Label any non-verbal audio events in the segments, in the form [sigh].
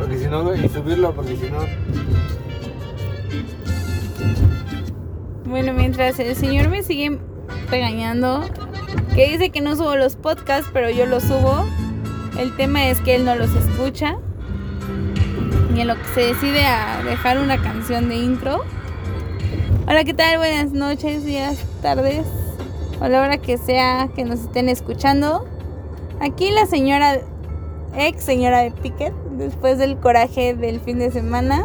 Porque si no, y subirlo, porque si no. Bueno, mientras el señor me sigue regañando, que dice que no subo los podcasts, pero yo los subo. El tema es que él no los escucha. Y en lo que se decide a dejar una canción de intro. Hola, ¿qué tal? Buenas noches, días, tardes. O la hora que sea que nos estén escuchando. Aquí la señora, ex señora de Piquet, después del coraje del fin de semana.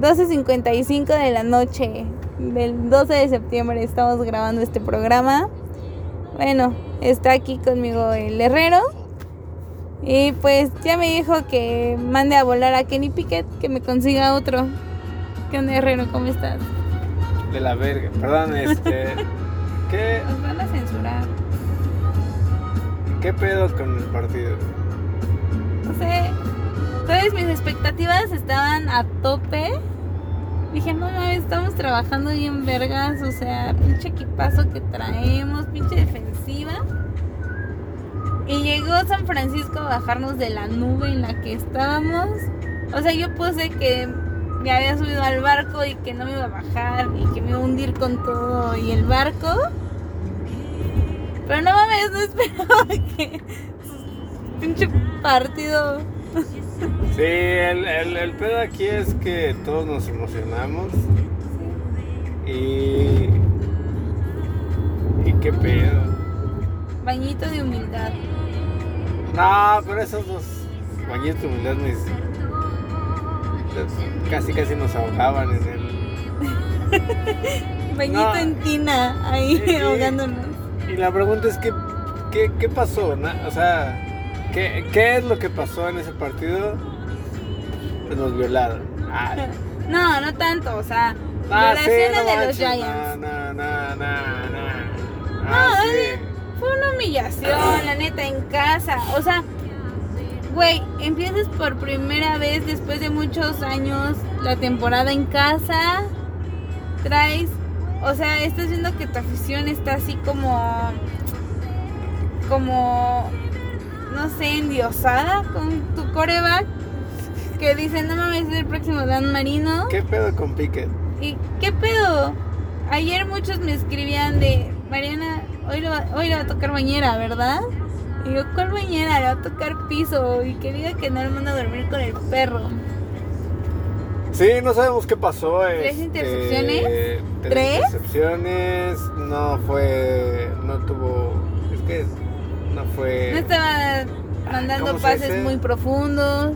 12.55 de la noche del 12 de septiembre estamos grabando este programa. Bueno, está aquí conmigo el herrero. Y pues ya me dijo que mande a volar a Kenny Piquet, que me consiga otro. ¿Qué onda, herrero? ¿Cómo estás? De la verga. Perdón, este. [laughs] ¿Qué, Nos van a censurar. ¿Qué pedo con el partido? No sé. Todas mis expectativas estaban a tope. Dije, no mames, estamos trabajando bien vergas. O sea, pinche equipazo que traemos, pinche defensiva. Y llegó San Francisco a bajarnos de la nube en la que estábamos. O sea, yo puse que me había subido al barco y que no me iba a bajar y que me iba a hundir con todo y el barco. Pero no mames, no esperaba [laughs] que pinche partido. Sí, el, el, el pedo aquí es que todos nos emocionamos. Y. ¿Y qué pedo? Bañito de humildad. No, pero esos dos bañitos de humildad mis- casi casi nos ahogaban en el. [laughs] Bañito No. en tina, ahí Sí, sí. ahogándonos. Y la pregunta es que, ¿qué, qué pasó? O sea, ¿qué, ¿qué es lo que pasó en ese partido? Pues nos violaron. Ay. [laughs] No, no tanto, o sea, Ah, sí, violaciones no de los Giants. No, no, no, no, no. No, Ah, sí. fue una humillación, la neta, en casa. O sea, güey, empiezas por primera vez después de muchos años la temporada en casa. Traes, o sea, estás viendo que tu afición está así como, como, no sé, endiosada con tu coreback. Que dicen, no mames, es el próximo Dan Marino. ¿Qué pedo con Piquet? ¿Y qué pedo? Ayer muchos me escribían de Mariana, hoy, lo va- hoy le va a tocar bañera, ¿verdad? Y yo, ¿cuál bañera? Le va a tocar piso y que diga que no le manda a dormir con el perro. Sí, no sabemos qué pasó. ¿Tres este, intercepciones? Tres, ¿Tres? intercepciones. No fue. No tuvo. Es que no fue. No estaba mandando ¿cómo se pases muy profundos.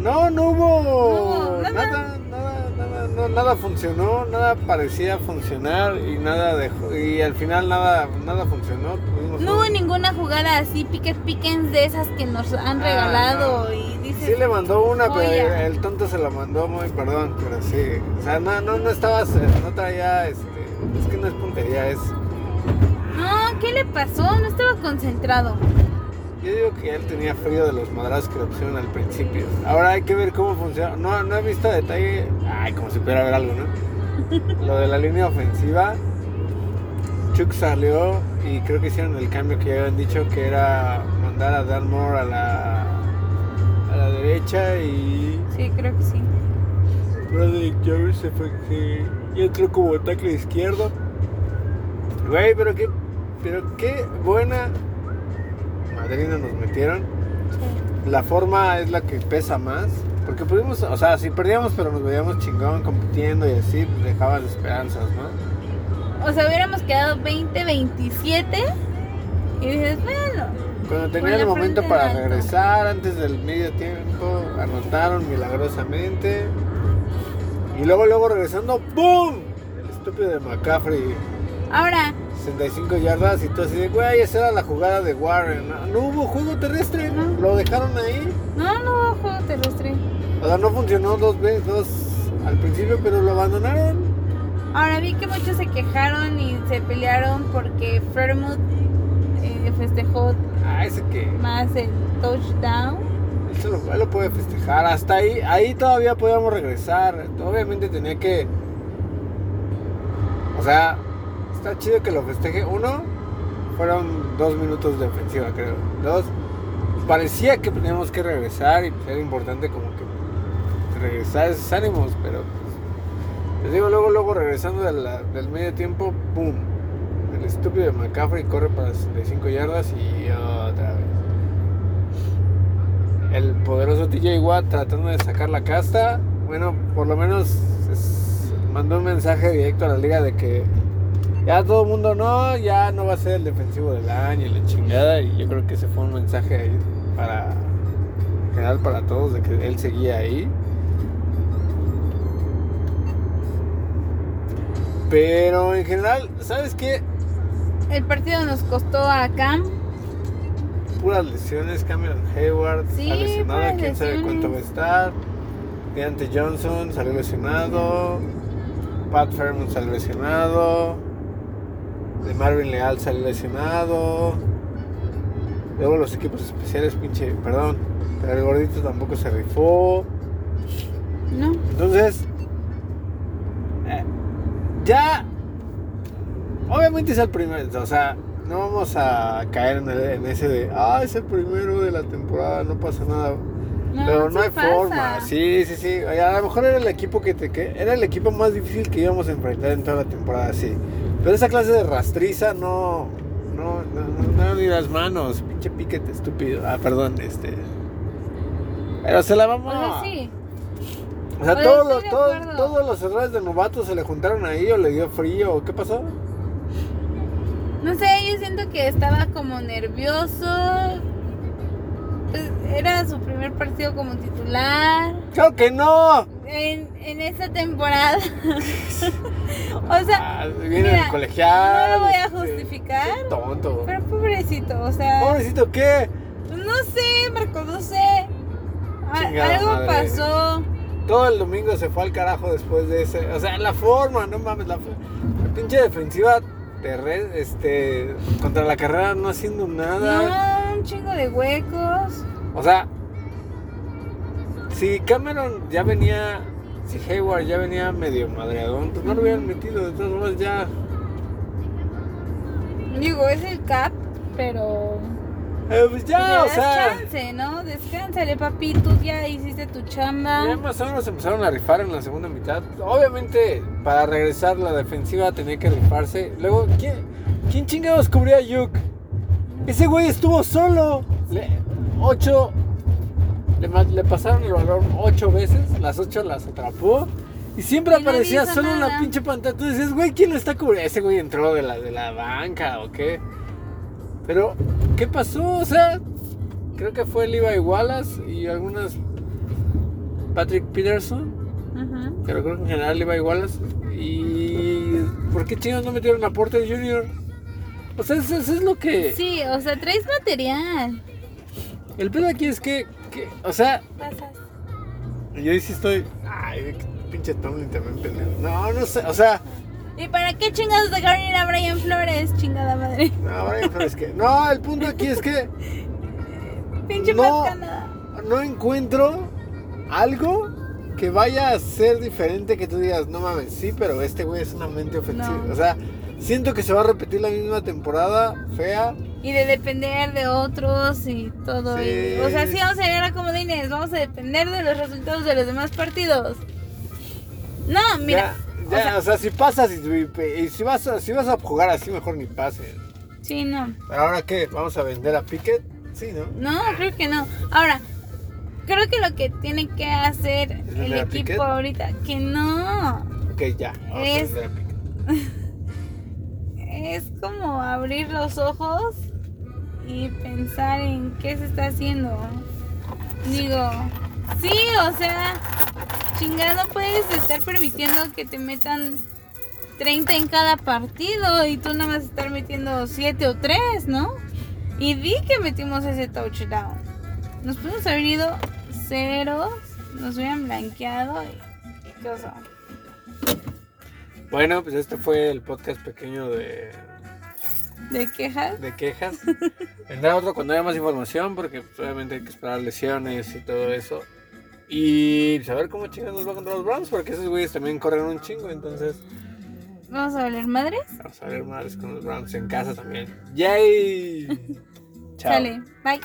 No, no hubo, No hubo nada. nada, nada, nada, no, nada funcionó, nada parecía funcionar y nada dejó, y al final nada, nada funcionó. Tuvimos No hubo un- ninguna jugada así, piques piquens de esas que nos han Ah, regalado y dices... Sí le mandó una, pero el tonto se la mandó muy, perdón, pero sí, o sea, no, no, no estabas, no traía, este, es que no es puntería, es, ¿qué le pasó? No estaba concentrado. yo digo que él tenía frío de los madrazos que le pusieron al principio. Ahora hay que ver cómo funciona, no, no he visto a detalle, ay, como si pudiera haber algo, ¿no? [laughs] Lo de la línea ofensiva, Chuck salió y creo que hicieron el cambio que ya habían dicho que era mandar a Dan Moore a la, a la derecha y Sí, creo que sí. Bradley Jarvis se fue que y entró como tackle izquierdo. Güey, pero qué, pero qué buena madrina nos metieron. La forma es la que pesa más. Porque pudimos, o sea, si perdíamos pero nos veíamos chingón compitiendo y así, pues dejabas esperanzas, ¿no? O sea, hubiéramos quedado 20-27 y dices, bueno, Cuando tenía el momento para regresar antes del medio tiempo, anotaron milagrosamente. Y luego, luego regresando, ¡boom! El estúpido de McCaffrey, ahora, 65 yardas y todo así de, güey, esa era la jugada de Warren. No, no hubo juego terrestre, No. lo dejaron ahí. no, no hubo juego terrestre. O sea, no funcionó dos veces, dos al principio, pero lo abandonaron. Ahora vi que muchos se quejaron y se pelearon porque Fairmouth eh, festejó Ah, ese que, más el touchdown. se lo, lo puede festejar. Hasta ahí, ahí todavía podíamos regresar. Obviamente tenía que. O sea, está chido que lo festeje. Uno, fueron dos minutos de ofensiva, creo. Dos, parecía que teníamos que regresar y era importante como que regresar esos ánimos, pero pues, les digo, luego, luego regresando del medio tiempo, ¡pum! El estúpido de McCaffrey corre para 65 yardas y otra vez. El poderoso TJ Watt tratando de sacar la casta, bueno, por lo menos mandó un mensaje directo a la liga de que ya todo el mundo no, ya no va a ser el defensivo del año y la chingada. Y yo creo que ese fue un mensaje ahí para en general para todos de que él seguía ahí. Pero en general, ¿sabes qué? El partido nos costó a Cam. Puras lesiones, Cameron Hayward Sí, está lesionado, puras quién sabe cuánto va a estar. Deante Johnson salió lesionado. Pat Fairmont salió lesionado. De Marvin Leal salió lesionado. Luego los equipos especiales, pinche, perdón. Pero el gordito tampoco se rifó. No. Entonces, eh, ya, obviamente es el primero, o sea, no vamos a caer en, el- en ese de, ah, es el primero de la temporada, no pasa nada. No, Pero no hay pasa. forma, sí, sí, sí. A lo mejor era el equipo que te que era el equipo más difícil que íbamos a enfrentar en toda la temporada, sí. Pero esa clase de rastriza no, no, no, no, no, ni las manos, pinche piquete estúpido. Ah, perdón, este. Pero se la vamos. O sea, sí. O sea, todos, los, todos, todos los errores de novatos se le juntaron ahí o le dio frío o qué pasó. No sé, yo siento que estaba como nervioso. Pues, era su primer partido como titular ¡Claro que no! en, en esta temporada. [laughs] o sea, Ah, viene del colegial. no lo voy a este, justificar, qué tonto. pero pobrecito, o sea, Pobrecito, ¿qué? no sé, Marco, no sé. Chingada algo madre. pasó. Todo el domingo se fue al carajo después de ese. O sea, la forma, no mames, la, la pinche defensiva terre- este, contra la carrera no haciendo nada. No, un chingo de huecos. O sea, si Cameron ya venía, si Hayward ya venía medio madreadón, pues no lo hubieran metido. De todas formas, ya. Digo, es el cap, pero Eh, pues ya, o sea. chance, ¿no? Descánsale, papi, tú ya hiciste tu chamba. Ya más o menos empezaron a rifar en la segunda mitad. Obviamente, para regresar la defensiva tenía que rifarse. Luego, ¿quién, quién chingados cubría a Yuk? Ese güey estuvo solo. Le, ocho. Le, le pasaron el balón ocho veces. Las ocho las atrapó. Y siempre Y aparecía solo en la pinche pantalla. Tú dices, güey, ¿quién lo está cubriendo? Ese güey entró de la, de la banca o qué. Pero, ¿qué pasó? O sea, creo que fue Levi Wallace y algunas. Patrick Peterson. Ujú. Pero creo que en general Levi Wallace. ¿Y por qué chingados no metieron a Porter Jr.? O sea, eso, eso es lo que. Sí, o sea, traes material. El pedo aquí es que, que, o sea, Pasas. yo sí estoy. Ay, qué pinche Tomlin también pendejo. No, no sé, o sea, ¿Y para qué chingados dejaron ir a Brian Flores, chingada madre? no, Brian Flores, que. No, el punto aquí es que [laughs] Pinche No. no encuentro algo que vaya a ser diferente que tú digas, no mames, sí, pero este güey es una mente ofensiva. No. O sea, siento que se va a repetir la misma temporada fea. Y de depender de otros y todo. Sí. y- o sea, sí vamos a llegar a comodines, vamos a depender de los resultados de los demás partidos. No, mira. Ya, ya, o sea, o sea, si pasas y, y si, vas a, si vas a jugar así, mejor ni pases. sí, no. Ahora qué, ¿vamos a vender a Pickett? Sí, ¿no? No, creo que no. Ahora, creo que lo que tiene que hacer ¿Es el equipo ahorita, que no. Ok, ya. Vamos Es- a vender a Pickett. [laughs] Es como abrir los ojos y pensar en qué se está haciendo. Digo, sí, o sea, chingada, puedes estar permitiendo que te metan 30 en cada partido y tú nada más estar metiendo 7 o 3, ¿no? Y di que metimos ese touchdown. Nos pudimos haber ido ceros, nos hubieran blanqueado y qué oso. Bueno, pues este fue el podcast pequeño de, ¿De quejas? de quejas. Vendrá otro cuando haya más información, porque pues, obviamente hay que esperar lesiones y todo eso. Y saber cómo chingas nos va contra los Browns, porque esos güeyes también corren un chingo, entonces ¿Vamos a valer madres? vamos a ver más con los Browns en casa también. ¡Yay! [laughs] Chao. Sale, bye.